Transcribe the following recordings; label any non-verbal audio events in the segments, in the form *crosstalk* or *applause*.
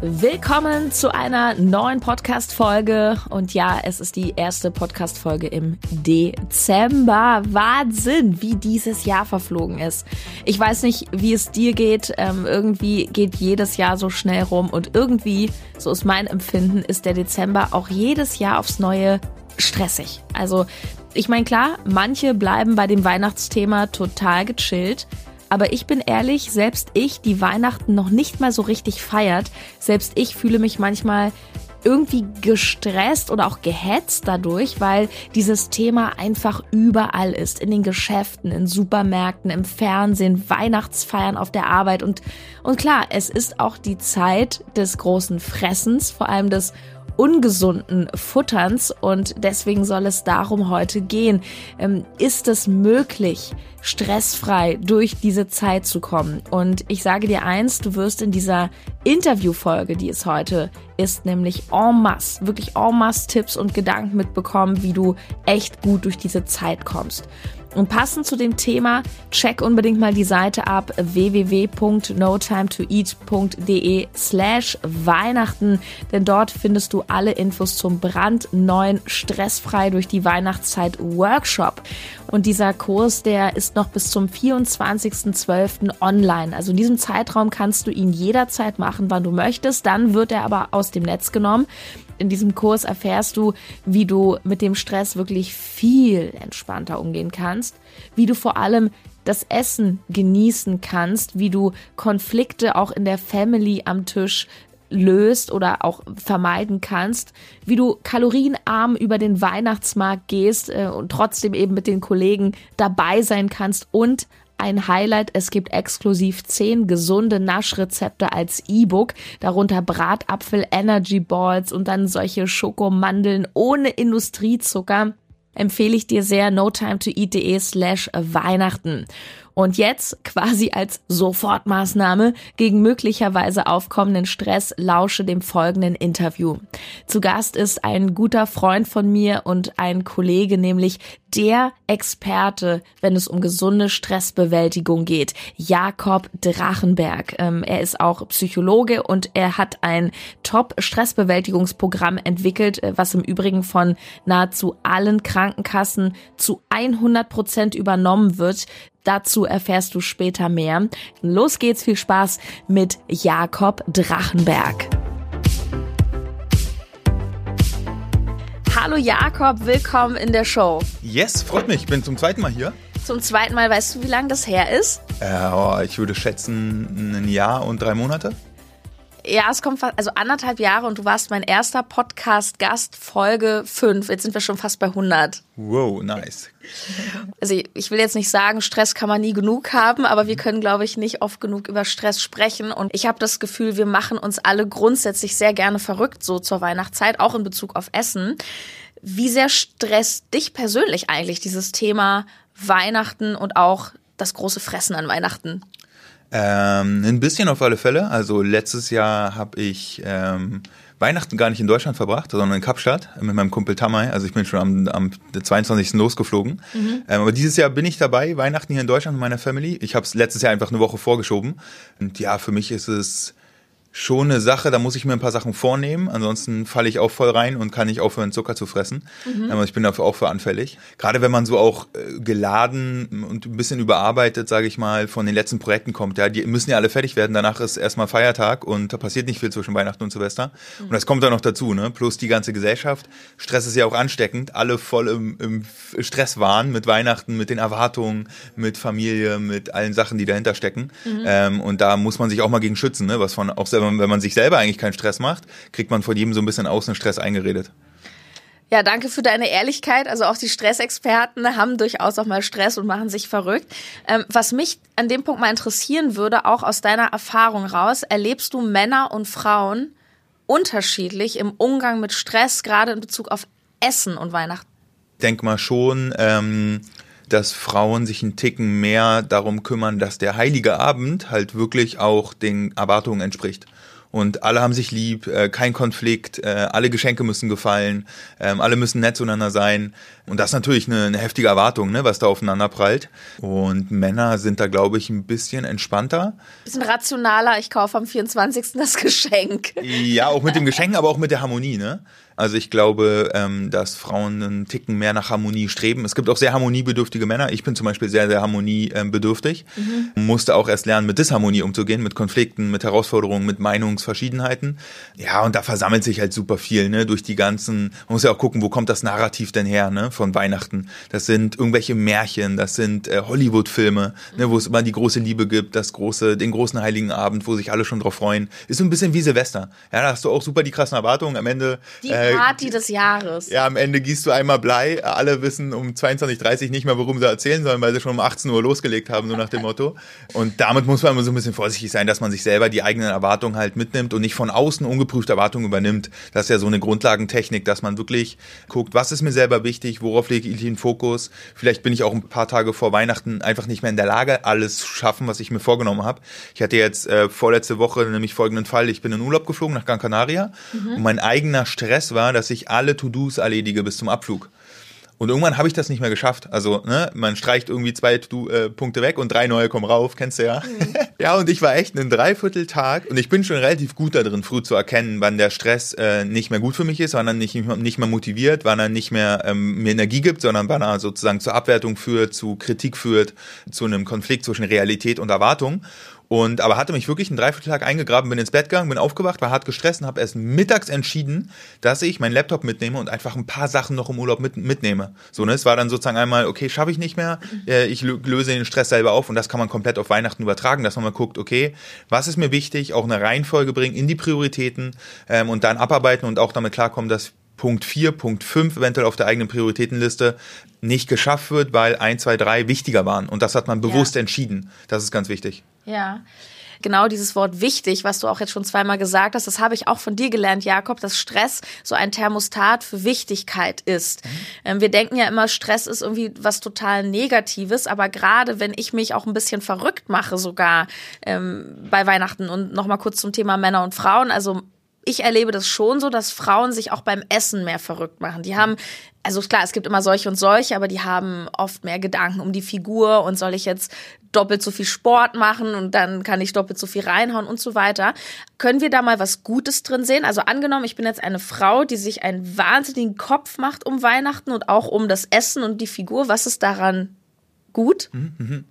Willkommen zu einer neuen Podcast-Folge. Und ja, es ist die erste Podcast-Folge im Dezember. Wahnsinn, wie dieses Jahr verflogen ist. Ich weiß nicht, wie es dir geht. Ähm, irgendwie geht jedes Jahr so schnell rum. Und irgendwie, so ist mein Empfinden, ist der Dezember auch jedes Jahr aufs Neue stressig. Also, ich meine, klar, manche bleiben bei dem Weihnachtsthema total gechillt. Aber ich bin ehrlich, selbst ich, die Weihnachten noch nicht mal so richtig feiert, selbst ich fühle mich manchmal irgendwie gestresst oder auch gehetzt dadurch, weil dieses Thema einfach überall ist. In den Geschäften, in Supermärkten, im Fernsehen, Weihnachtsfeiern auf der Arbeit und, und klar, es ist auch die Zeit des großen Fressens, vor allem des ungesunden Futterns und deswegen soll es darum heute gehen. Ähm, ist es möglich, stressfrei durch diese Zeit zu kommen? Und ich sage dir eins, du wirst in dieser Interviewfolge, die es heute ist, nämlich en masse, wirklich en masse Tipps und Gedanken mitbekommen, wie du echt gut durch diese Zeit kommst. Und passend zu dem Thema, check unbedingt mal die Seite ab www.notimetoeat.de slash Weihnachten, denn dort findest du alle Infos zum brandneuen Stressfrei durch die Weihnachtszeit Workshop. Und dieser Kurs, der ist noch bis zum 24.12. online. Also in diesem Zeitraum kannst du ihn jederzeit machen, wann du möchtest. Dann wird er aber aus dem Netz genommen. In diesem Kurs erfährst du, wie du mit dem Stress wirklich viel entspannter umgehen kannst, wie du vor allem das Essen genießen kannst, wie du Konflikte auch in der Family am Tisch löst oder auch vermeiden kannst, wie du kalorienarm über den Weihnachtsmarkt gehst äh, und trotzdem eben mit den Kollegen dabei sein kannst und ein Highlight. Es gibt exklusiv zehn gesunde Naschrezepte als E-Book, darunter Bratapfel, Energy Balls und dann solche Schokomandeln ohne Industriezucker. Empfehle ich dir sehr no time to eat.de slash Weihnachten. Und jetzt quasi als Sofortmaßnahme gegen möglicherweise aufkommenden Stress lausche dem folgenden Interview. Zu Gast ist ein guter Freund von mir und ein Kollege, nämlich der Experte, wenn es um gesunde Stressbewältigung geht, Jakob Drachenberg. Ähm, er ist auch Psychologe und er hat ein Top-Stressbewältigungsprogramm entwickelt, äh, was im Übrigen von nahezu allen Krankenkassen zu 100 Prozent übernommen wird. Dazu erfährst du später mehr. Los geht's, viel Spaß mit Jakob Drachenberg. Hallo Jakob, willkommen in der Show. Yes, freut mich. Ich bin zum zweiten Mal hier. Zum zweiten Mal, weißt du, wie lange das her ist? Äh, oh, ich würde schätzen, ein Jahr und drei Monate. Ja, es kommt fast, also anderthalb Jahre und du warst mein erster Podcast-Gast, Folge 5. Jetzt sind wir schon fast bei 100. Wow, nice. Also ich will jetzt nicht sagen, Stress kann man nie genug haben, aber wir können, glaube ich, nicht oft genug über Stress sprechen. Und ich habe das Gefühl, wir machen uns alle grundsätzlich sehr gerne verrückt, so zur Weihnachtszeit, auch in Bezug auf Essen. Wie sehr stresst dich persönlich eigentlich dieses Thema Weihnachten und auch das große Fressen an Weihnachten? Ähm, ein bisschen auf alle Fälle. Also letztes Jahr habe ich ähm, Weihnachten gar nicht in Deutschland verbracht, sondern in Kapstadt mit meinem Kumpel Tamay. Also ich bin schon am, am 22. losgeflogen. Mhm. Ähm, aber dieses Jahr bin ich dabei, Weihnachten hier in Deutschland mit meiner Family. Ich habe es letztes Jahr einfach eine Woche vorgeschoben. Und ja, für mich ist es schon eine Sache, da muss ich mir ein paar Sachen vornehmen, ansonsten falle ich auch voll rein und kann nicht aufhören, Zucker zu fressen. Mhm. Aber ich bin dafür auch für anfällig. Gerade wenn man so auch äh, geladen und ein bisschen überarbeitet, sage ich mal, von den letzten Projekten kommt, ja, die müssen ja alle fertig werden, danach ist erstmal Feiertag und da passiert nicht viel zwischen Weihnachten und Silvester. Mhm. Und das kommt dann noch dazu, ne? Plus die ganze Gesellschaft. Stress ist ja auch ansteckend, alle voll im, im Stress waren mit Weihnachten, mit den Erwartungen, mit Familie, mit allen Sachen, die dahinter stecken. Mhm. Ähm, und da muss man sich auch mal gegen schützen, ne? Was von auch selber man, wenn man sich selber eigentlich keinen Stress macht, kriegt man von jedem so ein bisschen außen Stress eingeredet. Ja, danke für deine Ehrlichkeit. Also auch die Stressexperten haben durchaus auch mal Stress und machen sich verrückt. Ähm, was mich an dem Punkt mal interessieren würde, auch aus deiner Erfahrung raus, erlebst du Männer und Frauen unterschiedlich im Umgang mit Stress, gerade in Bezug auf Essen und Weihnachten? Ich denke mal schon, ähm, dass Frauen sich einen Ticken mehr darum kümmern, dass der heilige Abend halt wirklich auch den Erwartungen entspricht und alle haben sich lieb, äh, kein Konflikt, äh, alle Geschenke müssen gefallen, ähm, alle müssen nett zueinander sein. Und das ist natürlich eine, eine heftige Erwartung, ne, was da aufeinander prallt. Und Männer sind da, glaube ich, ein bisschen entspannter. Bisschen rationaler, ich kaufe am 24. das Geschenk. Ja, auch mit dem Geschenk, aber auch mit der Harmonie, ne? Also ich glaube, ähm, dass Frauen einen Ticken mehr nach Harmonie streben. Es gibt auch sehr harmoniebedürftige Männer. Ich bin zum Beispiel sehr, sehr harmoniebedürftig. Mhm. Musste auch erst lernen, mit Disharmonie umzugehen, mit Konflikten, mit Herausforderungen, mit Meinungsverschiedenheiten. Ja, und da versammelt sich halt super viel, ne? Durch die ganzen, man muss ja auch gucken, wo kommt das Narrativ denn her, ne? Von Weihnachten. Das sind irgendwelche Märchen, das sind äh, Hollywood-Filme, mhm. ne? wo es immer die große Liebe gibt, das große, den großen Heiligen Abend, wo sich alle schon drauf freuen. Ist so ein bisschen wie Silvester. Ja, da hast du auch super die krassen Erwartungen. Am Ende. Die äh, Party des Jahres. Ja, am Ende gießt du einmal Blei. Alle wissen um 22.30 Uhr nicht mehr, worum sie erzählen sollen, weil sie schon um 18 Uhr losgelegt haben, so nach dem Motto. Und damit muss man immer so ein bisschen vorsichtig sein, dass man sich selber die eigenen Erwartungen halt mitnimmt und nicht von außen ungeprüfte Erwartungen übernimmt. Das ist ja so eine Grundlagentechnik, dass man wirklich guckt, was ist mir selber wichtig, worauf lege ich den Fokus. Vielleicht bin ich auch ein paar Tage vor Weihnachten einfach nicht mehr in der Lage, alles schaffen, was ich mir vorgenommen habe. Ich hatte jetzt äh, vorletzte Woche nämlich folgenden Fall. Ich bin in Urlaub geflogen nach Gran Canaria mhm. und mein eigener Stress war, dass ich alle To-Dos erledige bis zum Abflug. Und irgendwann habe ich das nicht mehr geschafft. Also, ne, man streicht irgendwie zwei äh, Punkte weg und drei neue kommen rauf, kennst du ja. Mhm. *laughs* ja, und ich war echt einen Dreivierteltag und ich bin schon relativ gut darin, früh zu erkennen, wann der Stress äh, nicht mehr gut für mich ist, wann er nicht, nicht mehr motiviert, wann er nicht mehr ähm, mir Energie gibt, sondern wann er sozusagen zur Abwertung führt, zu Kritik führt, zu einem Konflikt zwischen Realität und Erwartung. Und aber hatte mich wirklich einen Dreivierteltag eingegraben, bin ins Bett gegangen, bin aufgewacht, war hart gestresst und habe erst mittags entschieden, dass ich meinen Laptop mitnehme und einfach ein paar Sachen noch im Urlaub mit, mitnehme. So, ne? Es war dann sozusagen einmal, okay, schaffe ich nicht mehr, äh, ich löse den Stress selber auf und das kann man komplett auf Weihnachten übertragen, dass man mal guckt, okay, was ist mir wichtig, auch eine Reihenfolge bringen in die Prioritäten ähm, und dann abarbeiten und auch damit klarkommen, dass Punkt 4, Punkt 5 eventuell auf der eigenen Prioritätenliste nicht geschafft wird, weil 1, 2, 3 wichtiger waren. Und das hat man bewusst ja. entschieden. Das ist ganz wichtig. Ja genau dieses Wort wichtig, was du auch jetzt schon zweimal gesagt hast, das habe ich auch von dir gelernt, Jakob, dass Stress so ein Thermostat für Wichtigkeit ist. Mhm. Ähm, wir denken ja immer, Stress ist irgendwie was total Negatives, aber gerade wenn ich mich auch ein bisschen verrückt mache, sogar ähm, bei Weihnachten und nochmal kurz zum Thema Männer und Frauen, also ich erlebe das schon so, dass Frauen sich auch beim Essen mehr verrückt machen. Die haben, also klar, es gibt immer solche und solche, aber die haben oft mehr Gedanken um die Figur und soll ich jetzt doppelt so viel Sport machen und dann kann ich doppelt so viel reinhauen und so weiter. Können wir da mal was Gutes drin sehen? Also angenommen, ich bin jetzt eine Frau, die sich einen wahnsinnigen Kopf macht um Weihnachten und auch um das Essen und die Figur. Was ist daran gut? Mhm, mhm.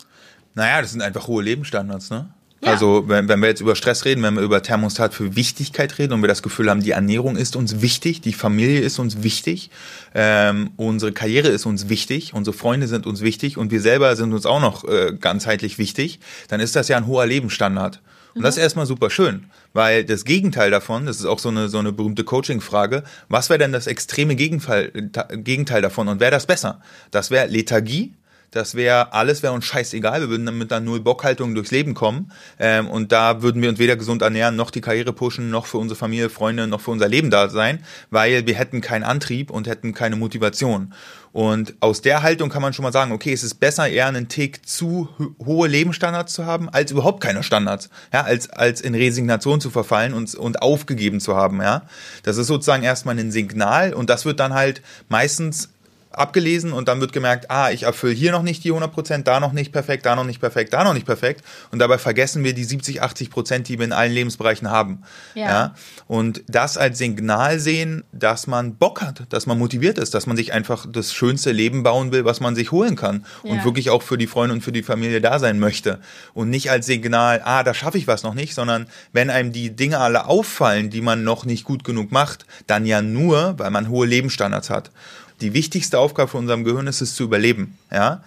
Naja, das sind einfach hohe Lebensstandards, ne? Ja. Also wenn, wenn wir jetzt über Stress reden, wenn wir über Thermostat für Wichtigkeit reden und wir das Gefühl haben, die Ernährung ist uns wichtig, die Familie ist uns wichtig, ähm, unsere Karriere ist uns wichtig, unsere Freunde sind uns wichtig und wir selber sind uns auch noch äh, ganzheitlich wichtig, dann ist das ja ein hoher Lebensstandard. Und mhm. das ist erstmal super schön, weil das Gegenteil davon, das ist auch so eine, so eine berühmte Coaching-Frage, was wäre denn das extreme Gegenteil, Gegenteil davon und wäre das besser? Das wäre Lethargie, das wäre alles wäre uns scheißegal. Wir würden dann mit einer null Bockhaltung durchs Leben kommen ähm, und da würden wir uns weder gesund ernähren, noch die Karriere pushen, noch für unsere Familie, Freunde, noch für unser Leben da sein, weil wir hätten keinen Antrieb und hätten keine Motivation. Und aus der Haltung kann man schon mal sagen, okay, es ist besser, eher einen Tick zu hohe Lebensstandards zu haben, als überhaupt keine Standards, ja, als, als in Resignation zu verfallen und, und aufgegeben zu haben, ja. Das ist sozusagen erstmal ein Signal und das wird dann halt meistens abgelesen und dann wird gemerkt, ah, ich erfülle hier noch nicht die 100 Prozent, da noch nicht perfekt, da noch nicht perfekt, da noch nicht perfekt und dabei vergessen wir die 70, 80 Prozent, die wir in allen Lebensbereichen haben. Ja. ja. Und das als Signal sehen, dass man Bock hat, dass man motiviert ist, dass man sich einfach das schönste Leben bauen will, was man sich holen kann ja. und wirklich auch für die Freunde und für die Familie da sein möchte und nicht als Signal, ah, da schaffe ich was noch nicht, sondern wenn einem die Dinge alle auffallen, die man noch nicht gut genug macht, dann ja nur, weil man hohe Lebensstandards hat. Die wichtigste Aufgabe von unserem Gehirn ist es zu überleben. Ja?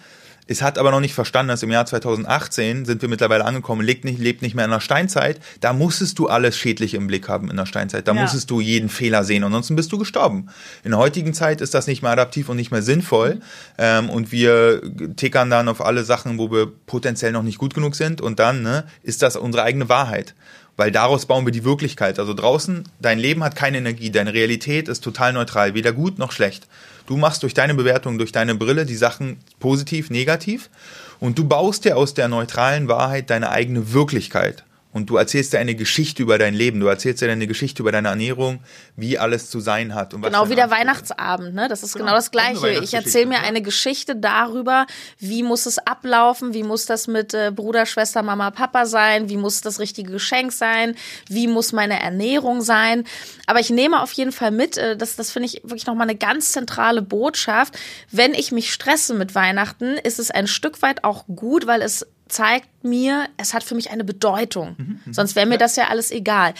Es hat aber noch nicht verstanden, dass im Jahr 2018 sind wir mittlerweile angekommen, lebt nicht, lebt nicht mehr in der Steinzeit. Da musstest du alles Schädliche im Blick haben in der Steinzeit. Da ja. musstest du jeden Fehler sehen, ansonsten bist du gestorben. In der heutigen Zeit ist das nicht mehr adaptiv und nicht mehr sinnvoll. Ähm, und wir tickern dann auf alle Sachen, wo wir potenziell noch nicht gut genug sind. Und dann ne, ist das unsere eigene Wahrheit. Weil daraus bauen wir die Wirklichkeit. Also draußen, dein Leben hat keine Energie, deine Realität ist total neutral, weder gut noch schlecht. Du machst durch deine Bewertung, durch deine Brille die Sachen positiv, negativ und du baust dir aus der neutralen Wahrheit deine eigene Wirklichkeit und du erzählst dir eine Geschichte über dein Leben, du erzählst dir eine Geschichte über deine Ernährung, wie alles zu sein hat. Und genau wie der Weihnachtsabend, ne? Das ist genau, genau das Gleiche. Ich erzähle mir eine Geschichte darüber, wie muss es ablaufen, wie muss das mit äh, Bruder, Schwester, Mama, Papa sein, wie muss das richtige Geschenk sein, wie muss meine Ernährung sein. Aber ich nehme auf jeden Fall mit, äh, das, das finde ich wirklich nochmal eine ganz zentrale Botschaft. Wenn ich mich stresse mit Weihnachten, ist es ein Stück weit auch gut, weil es zeigt mir, es hat für mich eine Bedeutung. Mhm, mhm. Sonst wäre mir das ja alles egal.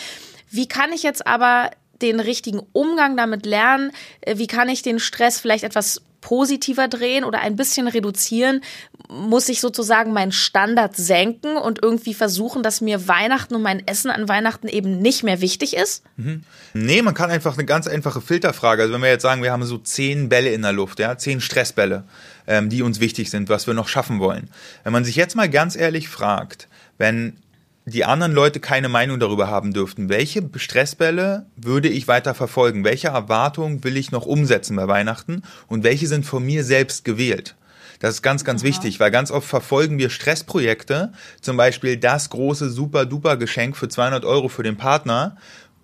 Wie kann ich jetzt aber den richtigen Umgang damit lernen? Äh, wie kann ich den Stress vielleicht etwas positiver drehen oder ein bisschen reduzieren? Muss ich sozusagen meinen Standard senken und irgendwie versuchen, dass mir Weihnachten und mein Essen an Weihnachten eben nicht mehr wichtig ist? Mhm. Nee, man kann einfach eine ganz einfache Filterfrage. Also wenn wir jetzt sagen, wir haben so zehn Bälle in der Luft, ja, zehn Stressbälle ähm, die uns wichtig sind, was wir noch schaffen wollen. Wenn man sich jetzt mal ganz ehrlich fragt, wenn die anderen Leute keine Meinung darüber haben dürften, welche Stressbälle würde ich weiter verfolgen? Welche Erwartungen will ich noch umsetzen bei Weihnachten? Und welche sind von mir selbst gewählt? Das ist ganz, ganz Aha. wichtig, weil ganz oft verfolgen wir Stressprojekte, zum Beispiel das große super-duper Geschenk für 200 Euro für den Partner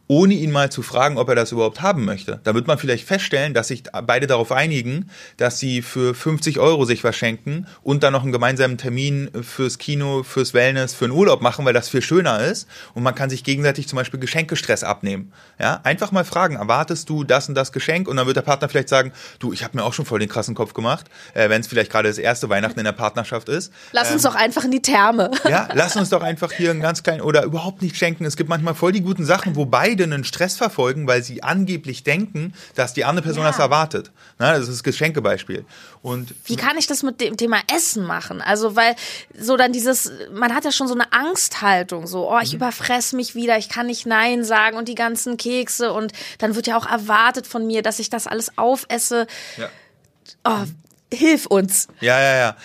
ohne ihn mal zu fragen, ob er das überhaupt haben möchte. Da wird man vielleicht feststellen, dass sich beide darauf einigen, dass sie für 50 Euro sich verschenken und dann noch einen gemeinsamen Termin fürs Kino, fürs Wellness, für einen Urlaub machen, weil das viel schöner ist und man kann sich gegenseitig zum Beispiel Geschenkestress abnehmen. Ja, einfach mal fragen, erwartest du das und das Geschenk? Und dann wird der Partner vielleicht sagen, du, ich habe mir auch schon voll den krassen Kopf gemacht, äh, wenn es vielleicht gerade das erste Weihnachten in der Partnerschaft ist. Lass uns ähm, doch einfach in die Therme. Ja, lass uns doch einfach hier einen ganz kleinen oder überhaupt nicht schenken. Es gibt manchmal voll die guten Sachen, wobei beide einen Stress verfolgen, weil sie angeblich denken, dass die andere Person ja. das erwartet. Na, das ist das Geschenkebeispiel. Und Wie kann ich das mit dem Thema Essen machen? Also, weil so dann dieses, man hat ja schon so eine Angsthaltung, so, oh, ich mhm. überfress mich wieder, ich kann nicht Nein sagen und die ganzen Kekse und dann wird ja auch erwartet von mir, dass ich das alles aufesse. Ja. Oh, hilf uns. Ja, ja, ja.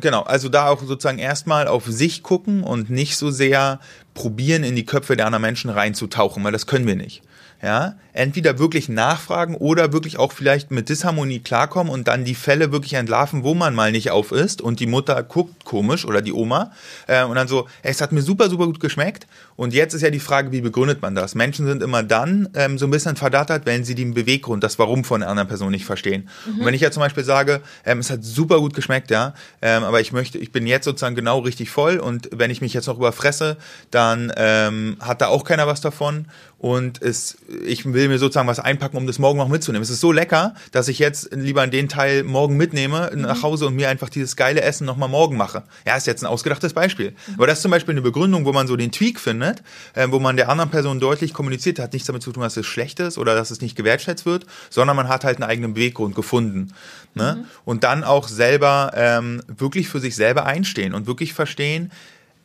Genau, also da auch sozusagen erstmal auf sich gucken und nicht so sehr probieren, in die Köpfe der anderen Menschen reinzutauchen, weil das können wir nicht ja, entweder wirklich nachfragen oder wirklich auch vielleicht mit Disharmonie klarkommen und dann die Fälle wirklich entlarven, wo man mal nicht auf ist und die Mutter guckt komisch oder die Oma äh, und dann so, es hat mir super, super gut geschmeckt und jetzt ist ja die Frage, wie begründet man das? Menschen sind immer dann ähm, so ein bisschen verdattert, wenn sie den Beweggrund, das Warum von einer anderen Person nicht verstehen. Mhm. Und wenn ich ja zum Beispiel sage, ähm, es hat super gut geschmeckt, ja, ähm, aber ich möchte, ich bin jetzt sozusagen genau richtig voll und wenn ich mich jetzt noch überfresse, dann ähm, hat da auch keiner was davon und es, ich will mir sozusagen was einpacken, um das morgen noch mitzunehmen. Es ist so lecker, dass ich jetzt lieber den Teil morgen mitnehme mhm. nach Hause und mir einfach dieses geile Essen nochmal morgen mache. Ja, ist jetzt ein ausgedachtes Beispiel. Mhm. Aber das ist zum Beispiel eine Begründung, wo man so den Tweak findet, äh, wo man der anderen Person deutlich kommuniziert, hat nichts damit zu tun, dass es schlecht ist oder dass es nicht gewertschätzt wird, sondern man hat halt einen eigenen Beweggrund gefunden. Ne? Mhm. Und dann auch selber ähm, wirklich für sich selber einstehen und wirklich verstehen,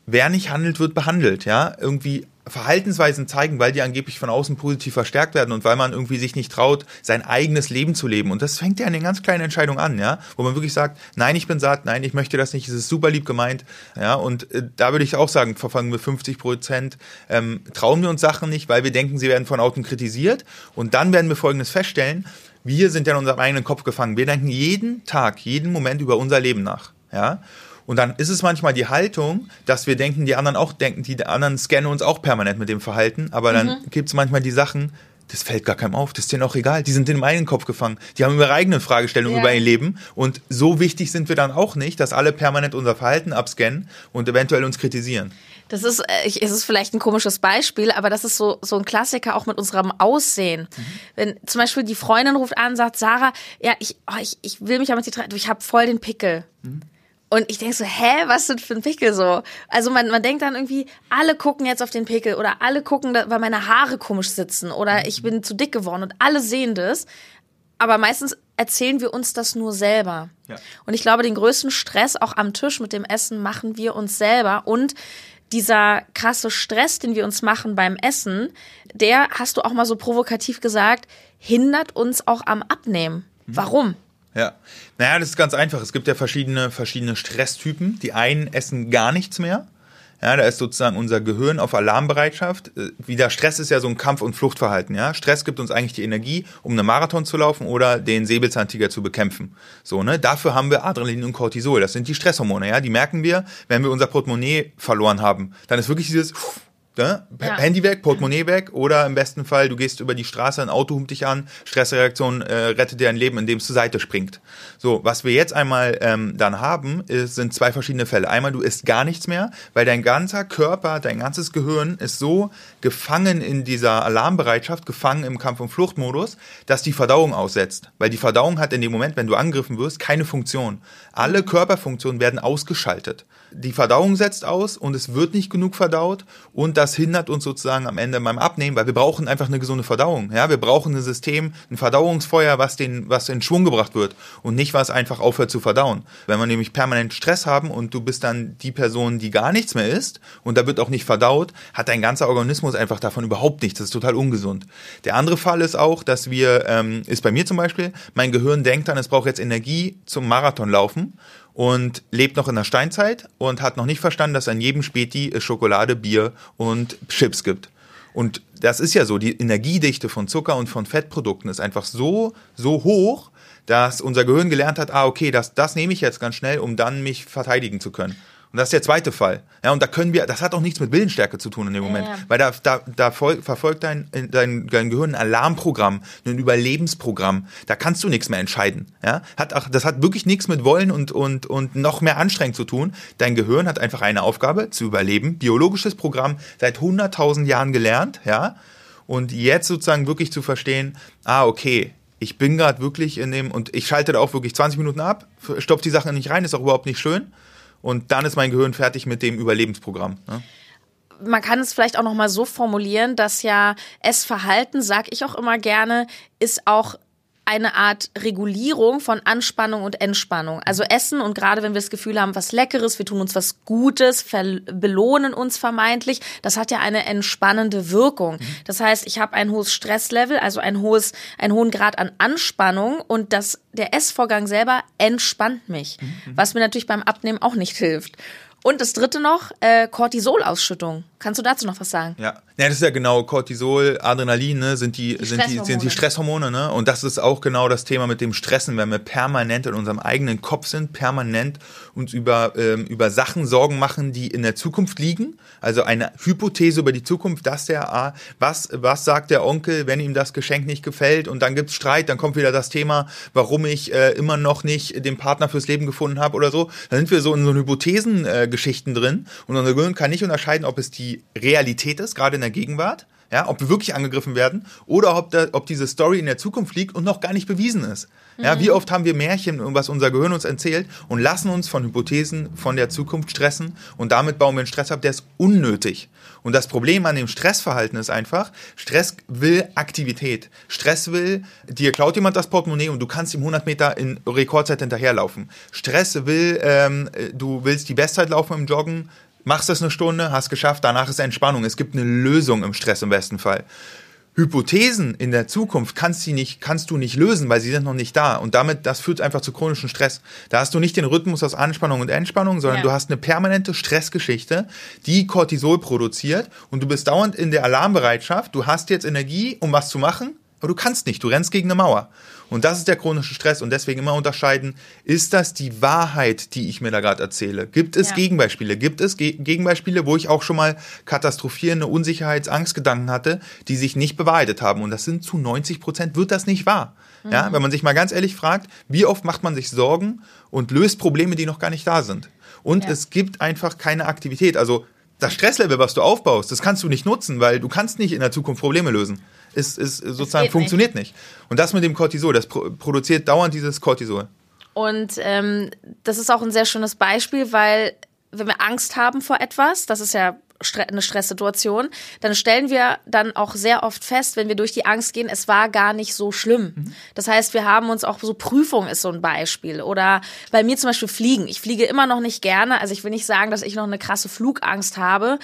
wer nicht handelt, wird behandelt, ja. Irgendwie Verhaltensweisen zeigen, weil die angeblich von außen positiv verstärkt werden und weil man irgendwie sich nicht traut, sein eigenes Leben zu leben. Und das fängt ja an den ganz kleinen Entscheidungen an, ja, wo man wirklich sagt, nein, ich bin satt, nein, ich möchte das nicht, es ist super lieb gemeint, ja, und äh, da würde ich auch sagen, verfangen wir 50 Prozent, ähm, trauen wir uns Sachen nicht, weil wir denken, sie werden von außen kritisiert. Und dann werden wir Folgendes feststellen, wir sind ja in unserem eigenen Kopf gefangen, wir denken jeden Tag, jeden Moment über unser Leben nach, ja, und dann ist es manchmal die Haltung, dass wir denken, die anderen auch denken, die anderen scannen uns auch permanent mit dem Verhalten, aber dann mhm. gibt es manchmal die Sachen, das fällt gar keinem auf, das ist denen auch egal. Die sind in meinen Kopf gefangen. Die haben ihre eigenen Fragestellungen ja. über ihr Leben. Und so wichtig sind wir dann auch nicht, dass alle permanent unser Verhalten abscannen und eventuell uns kritisieren. Das ist, äh, es ist vielleicht ein komisches Beispiel, aber das ist so, so ein Klassiker auch mit unserem Aussehen. Mhm. Wenn zum Beispiel die Freundin ruft an und sagt, Sarah, ja, ich, oh, ich, ich will mich aber mit dir ich habe voll den Pickel. Mhm. Und ich denke so, hä, was sind für ein Pickel so? Also man, man denkt dann irgendwie, alle gucken jetzt auf den Pickel oder alle gucken, weil meine Haare komisch sitzen oder ich bin zu dick geworden und alle sehen das. Aber meistens erzählen wir uns das nur selber. Ja. Und ich glaube, den größten Stress auch am Tisch mit dem Essen machen wir uns selber und dieser krasse Stress, den wir uns machen beim Essen, der, hast du auch mal so provokativ gesagt, hindert uns auch am Abnehmen. Mhm. Warum? Ja. Naja, das ist ganz einfach. Es gibt ja verschiedene, verschiedene Stresstypen. Die einen essen gar nichts mehr. Ja, da ist sozusagen unser Gehirn auf Alarmbereitschaft. Äh, Wieder Stress ist ja so ein Kampf- und Fluchtverhalten. Ja, Stress gibt uns eigentlich die Energie, um einen Marathon zu laufen oder den Säbelzahntiger zu bekämpfen. So, ne? Dafür haben wir Adrenalin und Cortisol. Das sind die Stresshormone. Ja, die merken wir, wenn wir unser Portemonnaie verloren haben. Dann ist wirklich dieses Ne? Ja. Handy weg, Portemonnaie weg oder im besten Fall, du gehst über die Straße, ein Auto hupt dich an, Stressreaktion äh, rettet dir ein Leben, indem es zur Seite springt. So, was wir jetzt einmal ähm, dann haben, ist, sind zwei verschiedene Fälle. Einmal, du isst gar nichts mehr, weil dein ganzer Körper, dein ganzes Gehirn ist so gefangen in dieser Alarmbereitschaft, gefangen im Kampf- und Fluchtmodus, dass die Verdauung aussetzt. Weil die Verdauung hat in dem Moment, wenn du angegriffen wirst, keine Funktion. Alle Körperfunktionen werden ausgeschaltet. Die Verdauung setzt aus und es wird nicht genug verdaut und das hindert uns sozusagen am Ende beim Abnehmen, weil wir brauchen einfach eine gesunde Verdauung. Ja, wir brauchen ein System, ein Verdauungsfeuer, was den, was in Schwung gebracht wird und nicht was einfach aufhört zu verdauen. Wenn wir nämlich permanent Stress haben und du bist dann die Person, die gar nichts mehr isst und da wird auch nicht verdaut, hat dein ganzer Organismus einfach davon überhaupt nichts. Das ist total ungesund. Der andere Fall ist auch, dass wir, ähm, ist bei mir zum Beispiel, mein Gehirn denkt dann, es braucht jetzt Energie zum Marathon laufen und lebt noch in der Steinzeit und hat noch nicht verstanden, dass an jedem Späti Schokolade, Bier und Chips gibt. Und das ist ja so, die Energiedichte von Zucker und von Fettprodukten ist einfach so, so hoch, dass unser Gehirn gelernt hat, ah, okay, das, das nehme ich jetzt ganz schnell, um dann mich verteidigen zu können. Und das ist der zweite Fall. Ja, und da können wir, das hat auch nichts mit Willensstärke zu tun in dem Moment. Ja, Weil da, da, da verfolgt dein, dein, dein Gehirn ein Alarmprogramm, ein Überlebensprogramm. Da kannst du nichts mehr entscheiden. Ja, hat auch, das hat wirklich nichts mit Wollen und, und, und noch mehr Anstrengung zu tun. Dein Gehirn hat einfach eine Aufgabe, zu überleben. Biologisches Programm seit 100.000 Jahren gelernt, ja. Und jetzt sozusagen wirklich zu verstehen, ah, okay, ich bin gerade wirklich in dem, und ich schalte da auch wirklich 20 Minuten ab, stopf die Sachen nicht rein, ist auch überhaupt nicht schön und dann ist mein Gehirn fertig mit dem Überlebensprogramm. Ne? man kann es vielleicht auch noch mal so formulieren, dass ja Essverhalten, sag ich auch immer gerne, ist auch eine Art Regulierung von Anspannung und Entspannung. Also Essen und gerade wenn wir das Gefühl haben, was Leckeres, wir tun uns was Gutes, belohnen uns vermeintlich, das hat ja eine entspannende Wirkung. Das heißt, ich habe ein hohes Stresslevel, also ein hohes, einen hohen Grad an Anspannung und das, der Essvorgang selber entspannt mich, was mir natürlich beim Abnehmen auch nicht hilft. Und das dritte noch, äh, Cortisolausschüttung. Kannst du dazu noch was sagen? Ja, ja das ist ja genau Cortisol, Adrenalin, ne, sind die, die sind die sind die Stresshormone, ne? Und das ist auch genau das Thema mit dem Stressen, wenn wir permanent in unserem eigenen Kopf sind, permanent uns über ähm, über Sachen Sorgen machen, die in der Zukunft liegen. Also eine Hypothese über die Zukunft, dass der ah, was was sagt der Onkel, wenn ihm das Geschenk nicht gefällt und dann gibt's Streit, dann kommt wieder das Thema, warum ich äh, immer noch nicht den Partner fürs Leben gefunden habe oder so. Dann sind wir so in so Hypothesen äh, Geschichten drin und unser Gehirn kann nicht unterscheiden, ob es die Realität ist, gerade in der Gegenwart, ja, ob wir wirklich angegriffen werden oder ob, da, ob diese Story in der Zukunft liegt und noch gar nicht bewiesen ist. Ja, wie mhm. oft haben wir Märchen, was unser Gehirn uns erzählt und lassen uns von Hypothesen von der Zukunft stressen und damit bauen wir einen Stress ab, der ist unnötig. Und das Problem an dem Stressverhalten ist einfach, Stress will Aktivität. Stress will, dir klaut jemand das Portemonnaie und du kannst ihm 100 Meter in Rekordzeit hinterherlaufen. Stress will, ähm, du willst die Bestzeit laufen im Joggen, machst das eine Stunde, hast geschafft, danach ist Entspannung. Es gibt eine Lösung im Stress im besten Fall. Hypothesen in der Zukunft kannst, die nicht, kannst du nicht lösen, weil sie sind noch nicht da. Und damit, das führt einfach zu chronischem Stress. Da hast du nicht den Rhythmus aus Anspannung und Entspannung, sondern ja. du hast eine permanente Stressgeschichte, die Cortisol produziert und du bist dauernd in der Alarmbereitschaft. Du hast jetzt Energie, um was zu machen, aber du kannst nicht. Du rennst gegen eine Mauer. Und das ist der chronische Stress und deswegen immer unterscheiden, ist das die Wahrheit, die ich mir da gerade erzähle? Gibt es ja. Gegenbeispiele? Gibt es Ge Gegenbeispiele, wo ich auch schon mal katastrophierende Unsicherheits-, Angstgedanken hatte, die sich nicht bewahrheitet haben? Und das sind zu 90 Prozent, wird das nicht wahr. Mhm. Ja, wenn man sich mal ganz ehrlich fragt, wie oft macht man sich Sorgen und löst Probleme, die noch gar nicht da sind? Und ja. es gibt einfach keine Aktivität. Also das Stresslevel, was du aufbaust, das kannst du nicht nutzen, weil du kannst nicht in der Zukunft Probleme lösen ist, ist sozusagen funktioniert nicht. nicht. Und das mit dem Cortisol, das pro produziert dauernd dieses Cortisol. Und ähm, das ist auch ein sehr schönes Beispiel, weil wenn wir Angst haben vor etwas, das ist ja eine Stresssituation, dann stellen wir dann auch sehr oft fest, wenn wir durch die Angst gehen, es war gar nicht so schlimm. Mhm. Das heißt, wir haben uns auch so Prüfung ist so ein Beispiel oder bei mir zum Beispiel Fliegen. Ich fliege immer noch nicht gerne, also ich will nicht sagen, dass ich noch eine krasse Flugangst habe,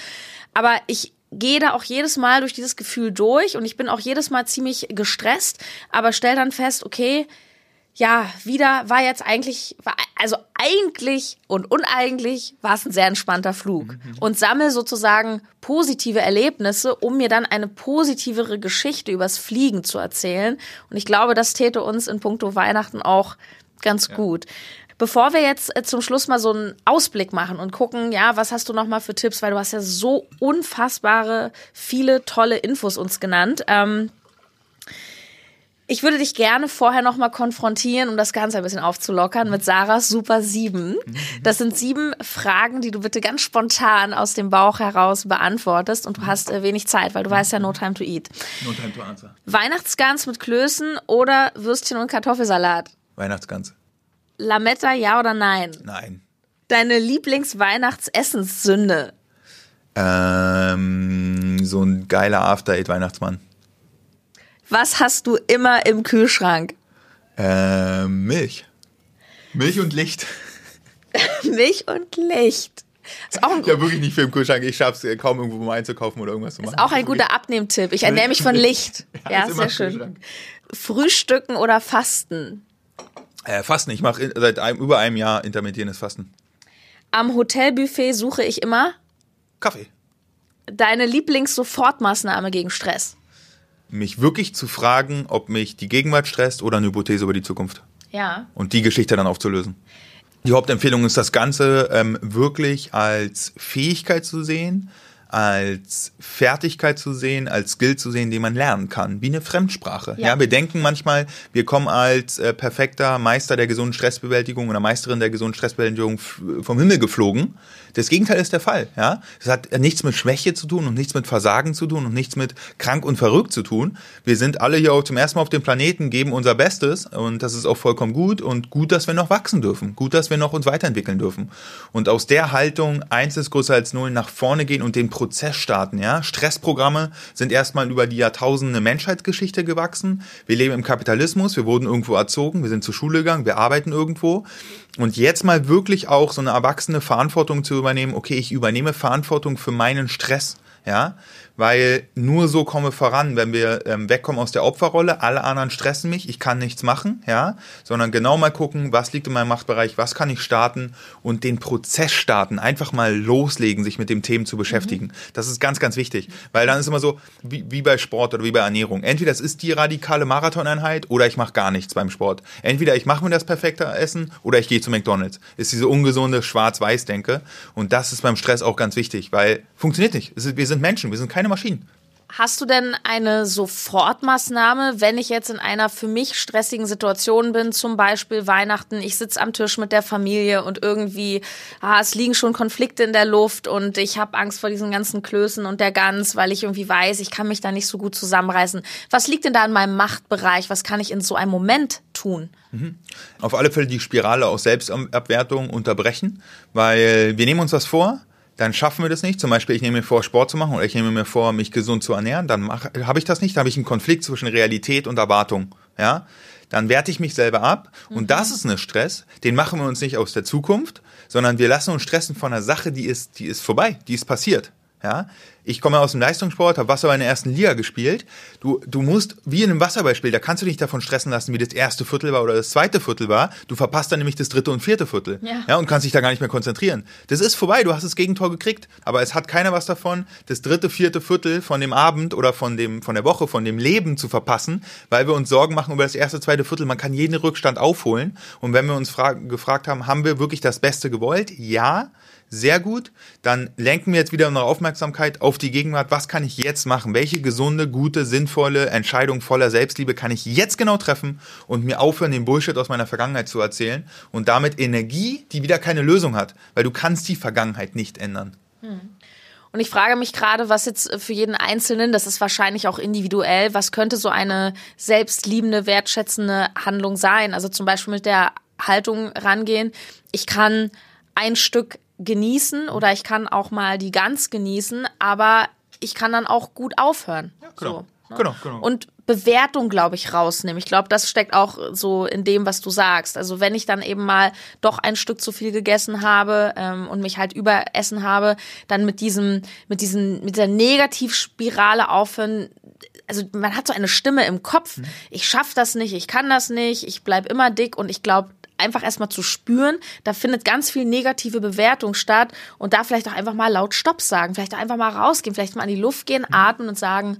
aber ich gehe da auch jedes Mal durch dieses Gefühl durch und ich bin auch jedes Mal ziemlich gestresst, aber stell dann fest, okay, ja, wieder war jetzt eigentlich, war, also eigentlich und uneigentlich war es ein sehr entspannter Flug. Mhm. Und sammel sozusagen positive Erlebnisse, um mir dann eine positivere Geschichte übers Fliegen zu erzählen. Und ich glaube, das täte uns in puncto Weihnachten auch ganz ja. gut. Bevor wir jetzt äh, zum Schluss mal so einen Ausblick machen und gucken, ja, was hast du noch mal für Tipps, weil du hast ja so unfassbare viele tolle Infos uns genannt. Ähm, ich würde dich gerne vorher nochmal konfrontieren, um das Ganze ein bisschen aufzulockern, mit Sarahs Super 7. Das sind sieben Fragen, die du bitte ganz spontan aus dem Bauch heraus beantwortest und du hast äh, wenig Zeit, weil du weißt ja No Time to Eat. No Time to Answer. Weihnachtsgans mit Klößen oder Würstchen und Kartoffelsalat? Weihnachtsgans. Lametta, ja oder nein? Nein. Deine Lieblingsweihnachtsessenssünde? Ähm, so ein geiler After-Eight-Weihnachtsmann. Was hast du immer im Kühlschrank? Äh, Milch. Milch und Licht. *laughs* Milch und Licht. Ist auch ein ja, wirklich nicht viel im Kühlschrank. Ich schaffe es äh, kaum irgendwo mal einzukaufen oder irgendwas zu machen. Ist auch ein guter Abnehmtipp. Ich ernähre mich von *laughs* Licht. ja, ja sehr schön. Frühstücken oder Fasten? Äh, Fasten. Ich mache seit einem, über einem Jahr intermittierendes Fasten. Am Hotelbuffet suche ich immer Kaffee. Deine Lieblings-Sofortmaßnahme gegen Stress? mich wirklich zu fragen, ob mich die Gegenwart stresst oder eine Hypothese über die Zukunft. Ja. Und die Geschichte dann aufzulösen. Die Hauptempfehlung ist, das Ganze ähm, wirklich als Fähigkeit zu sehen, als Fertigkeit zu sehen, als Skill zu sehen, den man lernen kann, wie eine Fremdsprache. Ja, ja wir denken manchmal, wir kommen als äh, perfekter Meister der gesunden Stressbewältigung oder Meisterin der gesunden Stressbewältigung vom Himmel geflogen. Das Gegenteil ist der Fall. Ja, das hat nichts mit Schwäche zu tun und nichts mit Versagen zu tun und nichts mit krank und verrückt zu tun. Wir sind alle hier auch zum ersten Mal auf dem Planeten, geben unser Bestes und das ist auch vollkommen gut und gut, dass wir noch wachsen dürfen, gut, dass wir noch uns weiterentwickeln dürfen. Und aus der Haltung eins ist größer als null nach vorne gehen und den Prozess starten. Ja, Stressprogramme sind erstmal über die Jahrtausende Menschheitsgeschichte gewachsen. Wir leben im Kapitalismus, wir wurden irgendwo erzogen, wir sind zur Schule gegangen, wir arbeiten irgendwo und jetzt mal wirklich auch so eine erwachsene Verantwortung zu übernehmen, okay, ich übernehme Verantwortung für meinen Stress, ja, weil nur so kommen wir voran, wenn wir ähm, wegkommen aus der Opferrolle, alle anderen stressen mich, ich kann nichts machen, ja, sondern genau mal gucken, was liegt in meinem Machtbereich, was kann ich starten und den Prozess starten, einfach mal loslegen, sich mit dem Themen zu beschäftigen. Mhm. Das ist ganz, ganz wichtig, weil dann ist immer so, wie, wie bei Sport oder wie bei Ernährung. Entweder es ist die radikale Marathoneinheit oder ich mache gar nichts beim Sport. Entweder ich mache mir das perfekte Essen oder ich gehe zu McDonalds. Ist diese ungesunde Schwarz-Weiß-Denke und das ist beim Stress auch ganz wichtig, weil funktioniert nicht. Wir sind Menschen, wir sind keine Maschinen. Hast du denn eine Sofortmaßnahme, wenn ich jetzt in einer für mich stressigen Situation bin, zum Beispiel Weihnachten, ich sitze am Tisch mit der Familie und irgendwie, ah, es liegen schon Konflikte in der Luft und ich habe Angst vor diesen ganzen Klößen und der Gans, weil ich irgendwie weiß, ich kann mich da nicht so gut zusammenreißen. Was liegt denn da in meinem Machtbereich? Was kann ich in so einem Moment tun? Mhm. Auf alle Fälle die Spirale aus Selbstabwertung unterbrechen, weil wir nehmen uns was vor, dann schaffen wir das nicht. Zum Beispiel, ich nehme mir vor, Sport zu machen oder ich nehme mir vor, mich gesund zu ernähren, dann habe ich das nicht, dann habe ich einen Konflikt zwischen Realität und Erwartung. Ja? Dann werte ich mich selber ab und mhm. das ist ein Stress, den machen wir uns nicht aus der Zukunft, sondern wir lassen uns stressen von einer Sache, die ist, die ist vorbei, die ist passiert. Ja, ich komme aus dem Leistungssport, habe Wasserball in der ersten Liga gespielt. Du, du musst, wie in einem Wasserballspiel, da kannst du dich davon stressen lassen, wie das erste Viertel war oder das zweite Viertel war. Du verpasst dann nämlich das dritte und vierte Viertel. Ja. ja. Und kannst dich da gar nicht mehr konzentrieren. Das ist vorbei, du hast das Gegentor gekriegt, aber es hat keiner was davon, das dritte, vierte Viertel von dem Abend oder von dem, von der Woche, von dem Leben zu verpassen, weil wir uns Sorgen machen über das erste, zweite Viertel. Man kann jeden Rückstand aufholen. Und wenn wir uns gefragt haben, haben wir wirklich das Beste gewollt? Ja sehr gut. Dann lenken wir jetzt wieder unsere Aufmerksamkeit auf die Gegenwart. Was kann ich jetzt machen? Welche gesunde, gute, sinnvolle Entscheidung voller Selbstliebe kann ich jetzt genau treffen und mir aufhören, den Bullshit aus meiner Vergangenheit zu erzählen und damit Energie, die wieder keine Lösung hat, weil du kannst die Vergangenheit nicht ändern. Hm. Und ich frage mich gerade, was jetzt für jeden Einzelnen, das ist wahrscheinlich auch individuell, was könnte so eine selbstliebende, wertschätzende Handlung sein? Also zum Beispiel mit der Haltung rangehen. Ich kann ein Stück genießen oder ich kann auch mal die Gans genießen, aber ich kann dann auch gut aufhören. Ja, genau. So, ne? genau, genau. Und Bewertung, glaube ich, rausnehmen. Ich glaube, das steckt auch so in dem, was du sagst. Also wenn ich dann eben mal doch ein Stück zu viel gegessen habe ähm, und mich halt überessen habe, dann mit diesem, mit diesen, mit dieser Negativspirale aufhören, also man hat so eine Stimme im Kopf, mhm. ich schaff das nicht, ich kann das nicht, ich bleib immer dick und ich glaube, einfach erstmal zu spüren, da findet ganz viel negative Bewertung statt und da vielleicht auch einfach mal laut Stopp sagen, vielleicht auch einfach mal rausgehen, vielleicht mal in die Luft gehen, atmen und sagen,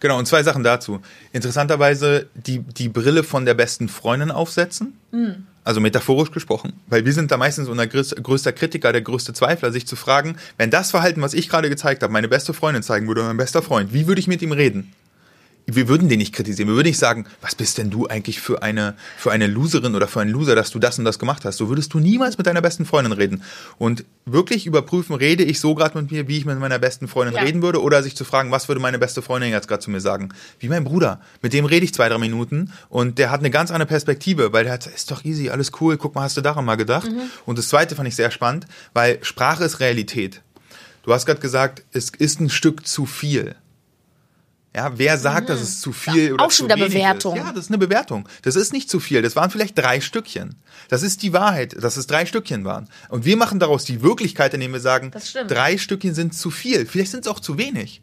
Genau, und zwei Sachen dazu. Interessanterweise die, die Brille von der besten Freundin aufsetzen. Mhm. Also metaphorisch gesprochen. Weil wir sind da meistens unser größter Kritiker, der größte Zweifler, sich zu fragen, wenn das Verhalten, was ich gerade gezeigt habe, meine beste Freundin zeigen würde, mein bester Freund, wie würde ich mit ihm reden? Wir würden den nicht kritisieren. Wir würden nicht sagen, was bist denn du eigentlich für eine, für eine Loserin oder für einen Loser, dass du das und das gemacht hast. So würdest du niemals mit deiner besten Freundin reden. Und wirklich überprüfen, rede ich so gerade mit mir, wie ich mit meiner besten Freundin ja. reden würde, oder sich zu fragen, was würde meine beste Freundin jetzt gerade zu mir sagen? Wie mein Bruder. Mit dem rede ich zwei, drei Minuten und der hat eine ganz andere Perspektive, weil der hat, ist doch easy, alles cool, guck mal, hast du daran mal gedacht? Mhm. Und das zweite fand ich sehr spannend, weil Sprache ist Realität. Du hast gerade gesagt, es ist ein Stück zu viel. Ja, wer sagt, mhm. dass es zu viel oder auch schon zu wenig Bewertung. ist? Ja, das ist eine Bewertung. Das ist nicht zu viel. Das waren vielleicht drei Stückchen. Das ist die Wahrheit, dass es drei Stückchen waren. Und wir machen daraus die Wirklichkeit, indem wir sagen, drei Stückchen sind zu viel. Vielleicht sind es auch zu wenig.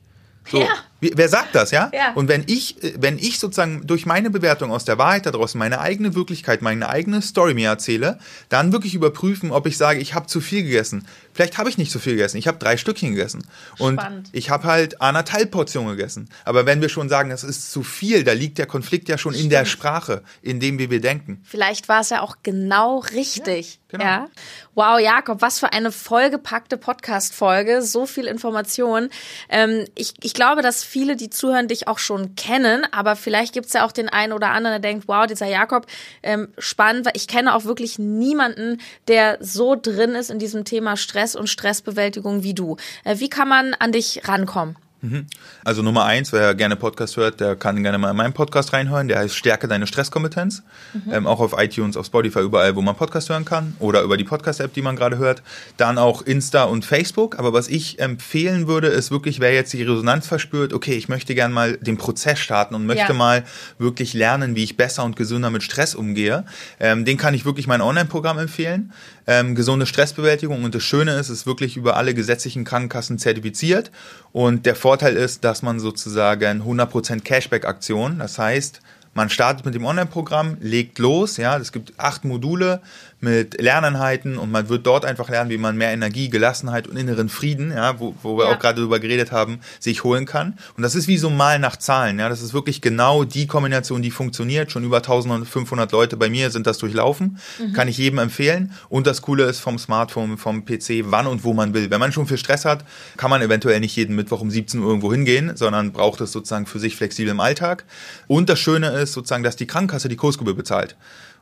So, ja. Wer sagt das, ja? ja? Und wenn ich, wenn ich sozusagen durch meine Bewertung aus der Wahrheit da draußen meine eigene Wirklichkeit, meine eigene Story mir erzähle, dann wirklich überprüfen, ob ich sage, ich habe zu viel gegessen. Vielleicht habe ich nicht zu viel gegessen. Ich habe drei Stückchen gegessen. Und Spannend. ich habe halt anderthalb Portionen gegessen. Aber wenn wir schon sagen, es ist zu viel, da liegt der Konflikt ja schon Stimmt. in der Sprache, in dem wie wir denken. Vielleicht war es ja auch genau richtig. Ja, genau. ja. Wow, Jakob, was für eine vollgepackte Podcast-Folge. So viel Information. Ähm, ich, ich glaube, dass viele, die zuhören, dich auch schon kennen, aber vielleicht gibt es ja auch den einen oder anderen, der denkt, wow, dieser Jakob, ähm, spannend, weil ich kenne auch wirklich niemanden, der so drin ist in diesem Thema Stress und Stressbewältigung wie du. Äh, wie kann man an dich rankommen? Mhm. Also Nummer eins, wer gerne Podcast hört, der kann gerne mal in meinen Podcast reinhören. Der heißt Stärke deine Stresskompetenz. Mhm. Ähm, auch auf iTunes, auf Spotify, überall, wo man Podcast hören kann. Oder über die Podcast-App, die man gerade hört. Dann auch Insta und Facebook. Aber was ich empfehlen würde, ist wirklich, wer jetzt die Resonanz verspürt, okay, ich möchte gerne mal den Prozess starten und möchte ja. mal wirklich lernen, wie ich besser und gesünder mit Stress umgehe. Ähm, den kann ich wirklich mein Online-Programm empfehlen ähm, gesunde Stressbewältigung. Und das Schöne ist, es ist wirklich über alle gesetzlichen Krankenkassen zertifiziert. Und der Vorteil ist, dass man sozusagen 100% Cashback-Aktion, das heißt, man startet mit dem Online-Programm, legt los, ja, es gibt acht Module, mit Lerneinheiten und man wird dort einfach lernen, wie man mehr Energie, Gelassenheit und inneren Frieden, ja, wo, wo wir ja. auch gerade drüber geredet haben, sich holen kann. Und das ist wie so Mal nach Zahlen, ja, das ist wirklich genau die Kombination, die funktioniert. Schon über 1500 Leute bei mir sind das durchlaufen, mhm. kann ich jedem empfehlen. Und das Coole ist vom Smartphone, vom PC, wann und wo man will. Wenn man schon viel Stress hat, kann man eventuell nicht jeden Mittwoch um 17 Uhr irgendwo hingehen, sondern braucht es sozusagen für sich flexibel im Alltag. Und das Schöne ist sozusagen, dass die Krankenkasse die Kursgebühr bezahlt.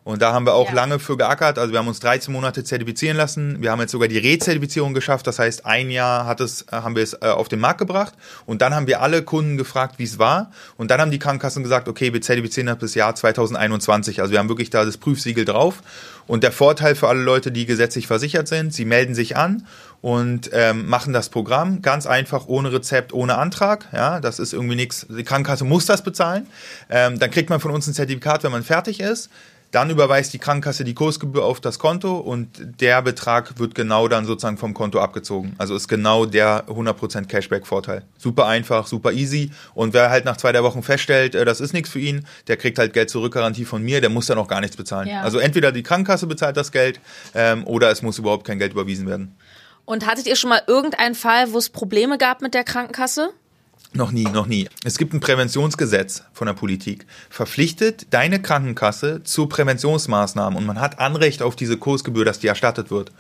Und da haben wir auch ja. lange für geackert. Also wir haben uns 13 Monate zertifizieren lassen. Wir haben jetzt sogar die Rezertifizierung geschafft. Das heißt, ein Jahr hat es, äh, haben wir es äh, auf den Markt gebracht. Und dann haben wir alle Kunden gefragt, wie es war. Und dann haben die Krankenkassen gesagt, okay, wir zertifizieren das bis Jahr 2021. Also wir haben wirklich da das Prüfsiegel drauf. Und der Vorteil für alle Leute, die gesetzlich versichert sind, sie melden sich an und ähm, machen das Programm ganz einfach ohne Rezept, ohne Antrag. Ja, das ist irgendwie nichts. Die Krankenkasse muss das bezahlen. Ähm, dann kriegt man von uns ein Zertifikat, wenn man fertig ist. Dann überweist die Krankenkasse die Kursgebühr auf das Konto und der Betrag wird genau dann sozusagen vom Konto abgezogen. Also ist genau der 100% Cashback-Vorteil. Super einfach, super easy. Und wer halt nach zwei, drei Wochen feststellt, äh, das ist nichts für ihn, der kriegt halt Geld zurück, Garantie von mir, der muss dann auch gar nichts bezahlen. Ja. Also entweder die Krankenkasse bezahlt das Geld ähm, oder es muss überhaupt kein Geld überwiesen werden. Und hattet ihr schon mal irgendeinen Fall, wo es Probleme gab mit der Krankenkasse? Noch nie, noch nie. Es gibt ein Präventionsgesetz von der Politik, verpflichtet deine Krankenkasse zu Präventionsmaßnahmen und man hat Anrecht auf diese Kursgebühr, dass die erstattet wird.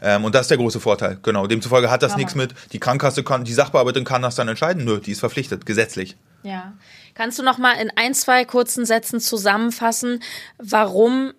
Ähm, und das ist der große Vorteil, genau. Demzufolge hat das nichts mit, die Krankenkasse kann, die Sachbearbeiterin kann das dann entscheiden. Nö, die ist verpflichtet, gesetzlich. Ja. Kannst du noch mal in ein, zwei kurzen Sätzen zusammenfassen, warum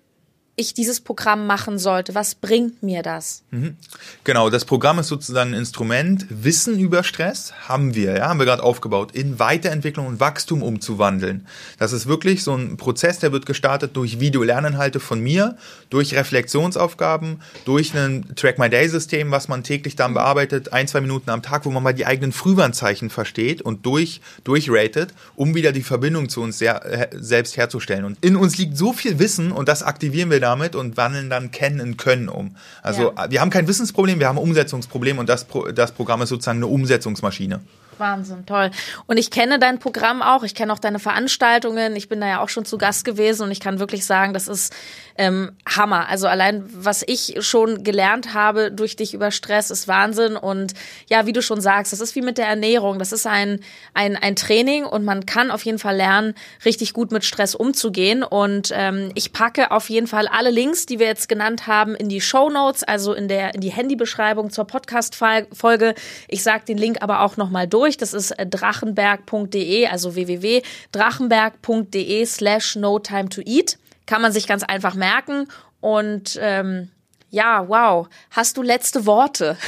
ich dieses Programm machen sollte? Was bringt mir das? Mhm. Genau, das Programm ist sozusagen ein Instrument, Wissen über Stress haben wir, ja, haben wir gerade aufgebaut, in Weiterentwicklung und Wachstum umzuwandeln. Das ist wirklich so ein Prozess, der wird gestartet durch Videolerneinhalte von mir, durch Reflexionsaufgaben, durch ein Track My Day System, was man täglich dann bearbeitet, ein, zwei Minuten am Tag, wo man mal die eigenen Frühwarnzeichen versteht und durch, durchratet, um wieder die Verbindung zu uns sehr, äh, selbst herzustellen. Und in uns liegt so viel Wissen und das aktivieren wir damit und wandeln dann kennen in können um. Also ja. wir haben kein Wissensproblem, wir haben ein Umsetzungsproblem und das, das Programm ist sozusagen eine Umsetzungsmaschine. Wahnsinn, toll. Und ich kenne dein Programm auch, ich kenne auch deine Veranstaltungen, ich bin da ja auch schon zu Gast gewesen und ich kann wirklich sagen, das ist ähm, Hammer. Also allein, was ich schon gelernt habe durch dich über Stress, ist Wahnsinn. Und ja, wie du schon sagst, das ist wie mit der Ernährung. Das ist ein, ein, ein Training und man kann auf jeden Fall lernen, richtig gut mit Stress umzugehen. Und ähm, ich packe auf jeden Fall alle Links, die wir jetzt genannt haben, in die Show Notes, also in der in die Handybeschreibung zur Podcast-Folge. Ich sage den Link aber auch nochmal durch. Das ist drachenberg.de, also www.drachenberg.de slash no time to eat. Kann man sich ganz einfach merken. Und ähm, ja, wow. Hast du letzte Worte? *laughs*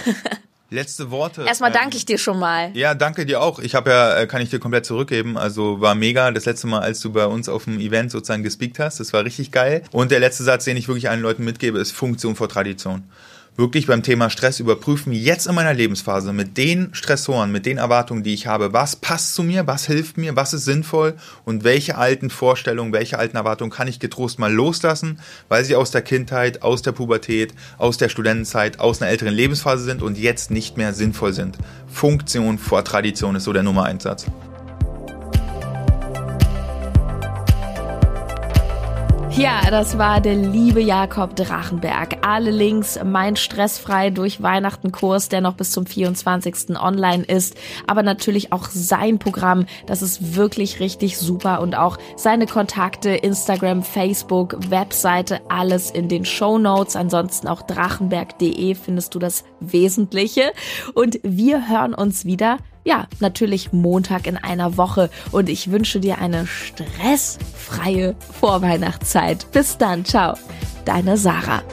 Letzte Worte. Erstmal ähm, danke ich dir schon mal. Ja, danke dir auch. Ich habe ja, äh, kann ich dir komplett zurückgeben. Also war mega. Das letzte Mal, als du bei uns auf dem Event sozusagen gespeakt hast, das war richtig geil. Und der letzte Satz, den ich wirklich allen Leuten mitgebe, ist Funktion vor Tradition wirklich beim Thema Stress überprüfen, jetzt in meiner Lebensphase mit den Stressoren, mit den Erwartungen, die ich habe, was passt zu mir, was hilft mir, was ist sinnvoll und welche alten Vorstellungen, welche alten Erwartungen kann ich getrost mal loslassen, weil sie aus der Kindheit, aus der Pubertät, aus der Studentenzeit, aus einer älteren Lebensphase sind und jetzt nicht mehr sinnvoll sind. Funktion vor Tradition ist so der Nummer 1 Satz. Ja, das war der liebe Jakob Drachenberg. Alle Links, mein stressfrei durch Weihnachten Kurs, der noch bis zum 24. online ist, aber natürlich auch sein Programm, das ist wirklich richtig super und auch seine Kontakte, Instagram, Facebook, Webseite, alles in den Show Notes. Ansonsten auch drachenberg.de findest du das Wesentliche und wir hören uns wieder ja, natürlich Montag in einer Woche und ich wünsche dir eine stressfreie Vorweihnachtszeit. Bis dann, ciao. Deine Sarah.